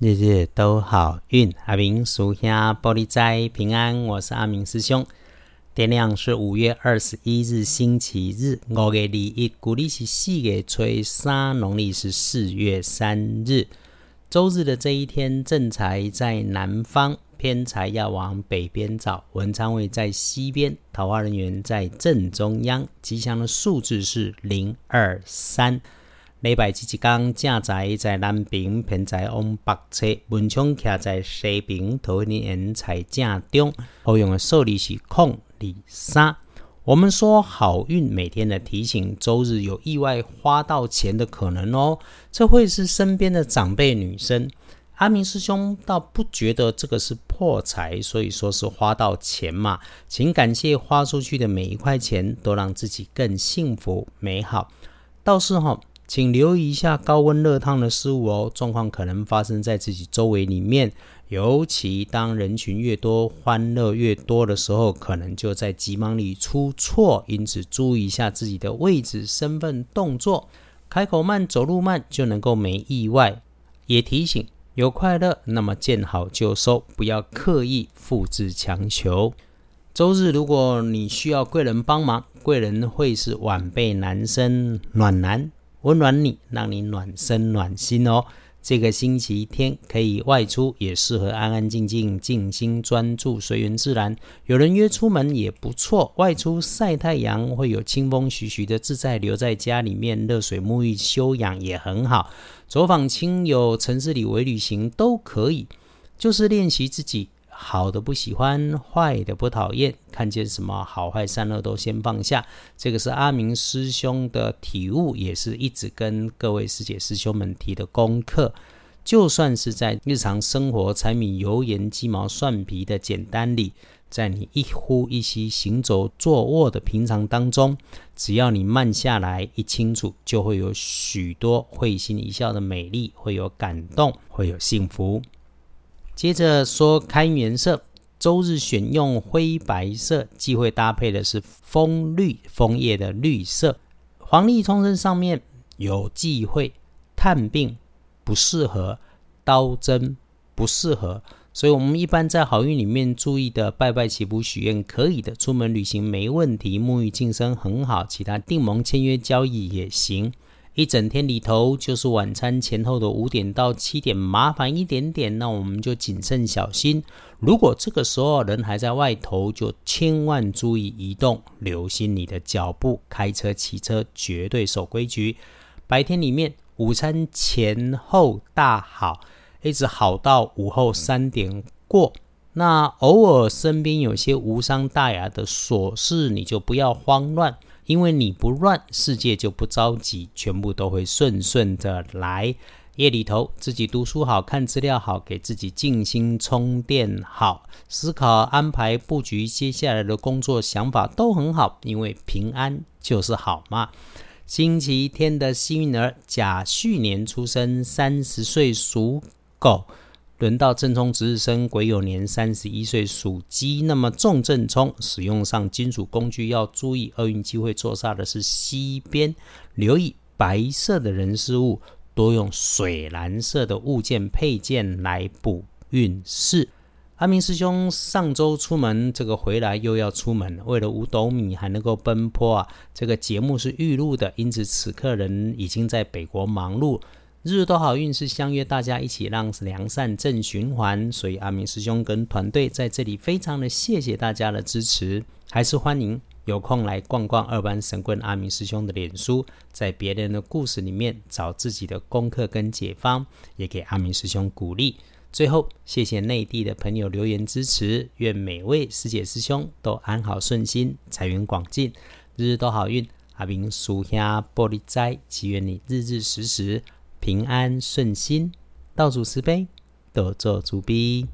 日日都好运，阿明属下玻璃斋平安。我是阿明师兄。天亮是五月二十一日星期日，五月二一，古历是四月初三，农历是四月三日。周日的这一天，正财在南方，偏财要往北边找。文昌位在西边，桃花人员在正中央。吉祥的数字是零二三。礼拜七一天，正在在南边，偏在往北侧；文昌徛在西边，桃花人在正中。好用的数字是空二三。我们说好运，每天的提醒，周日有意外花到钱的可能哦。这会是身边的长辈女生。阿明师兄倒不觉得这个是破财，所以说是花到钱嘛。请感谢花出去的每一块钱，都让自己更幸福美好。倒是哈。请留意一下高温热烫的事物哦，状况可能发生在自己周围里面，尤其当人群越多、欢乐越多的时候，可能就在急忙里出错。因此，注意一下自己的位置、身份、动作，开口慢、走路慢，就能够没意外。也提醒：有快乐，那么见好就收，不要刻意复制强求。周日，如果你需要贵人帮忙，贵人会是晚辈男生暖男。温暖你，让你暖身暖心哦。这个星期天可以外出，也适合安安静静、静心专注、随缘自然。有人约出门也不错，外出晒太阳会有清风徐徐的自在。留在家里面热水沐浴休养也很好。走访亲友、城市里微旅行都可以，就是练习自己。好的不喜欢，坏的不讨厌，看见什么好坏善恶都先放下。这个是阿明师兄的体悟，也是一直跟各位师姐师兄们提的功课。就算是在日常生活柴米油盐鸡毛蒜皮的简单里，在你一呼一吸、行走坐卧的平常当中，只要你慢下来一清楚，就会有许多会心一笑的美丽，会有感动，会有幸福。接着说开颜色，周日选用灰白色，忌讳搭配的是枫绿枫叶的绿色。黄历冲身上面有忌讳，探病不适合，刀针不适合。所以，我们一般在好运里面注意的，拜拜祈福许愿可以的，出门旅行没问题，沐浴净身很好，其他订盟签约交易也行。一整天里头，就是晚餐前后的五点到七点，麻烦一点点，那我们就谨慎小心。如果这个时候人还在外头，就千万注意移动，留心你的脚步。开车、骑车绝对守规矩。白天里面，午餐前后大好，一直好到午后三点过。那偶尔身边有些无伤大雅的琐事，你就不要慌乱。因为你不乱，世界就不着急，全部都会顺顺的来。夜里头自己读书好看资料好，给自己静心充电好，思考安排布局接下来的工作想法都很好，因为平安就是好嘛。星期天的幸运儿甲戌年出生，三十岁属狗。轮到正冲值日生癸酉年三十一岁属鸡，那么重正冲使用上金属工具要注意，厄运机会坐煞的是西边，留意白色的人事物，多用水蓝色的物件配件来补运势。阿明师兄上周出门，这个回来又要出门，为了五斗米还能够奔波啊！这个节目是预录的，因此此刻人已经在北国忙碌。日日都好运是相约大家一起让良善正循环，所以阿明师兄跟团队在这里非常的谢谢大家的支持，还是欢迎有空来逛逛二班神棍阿明师兄的脸书，在别人的故事里面找自己的功课跟解方，也给阿明师兄鼓励。最后，谢谢内地的朋友留言支持，愿每位师姐师兄都安好顺心，财源广进，日日都好运。阿明属下玻璃斋，祈愿你日日时时。平安顺心，倒数十杯，得做主逼。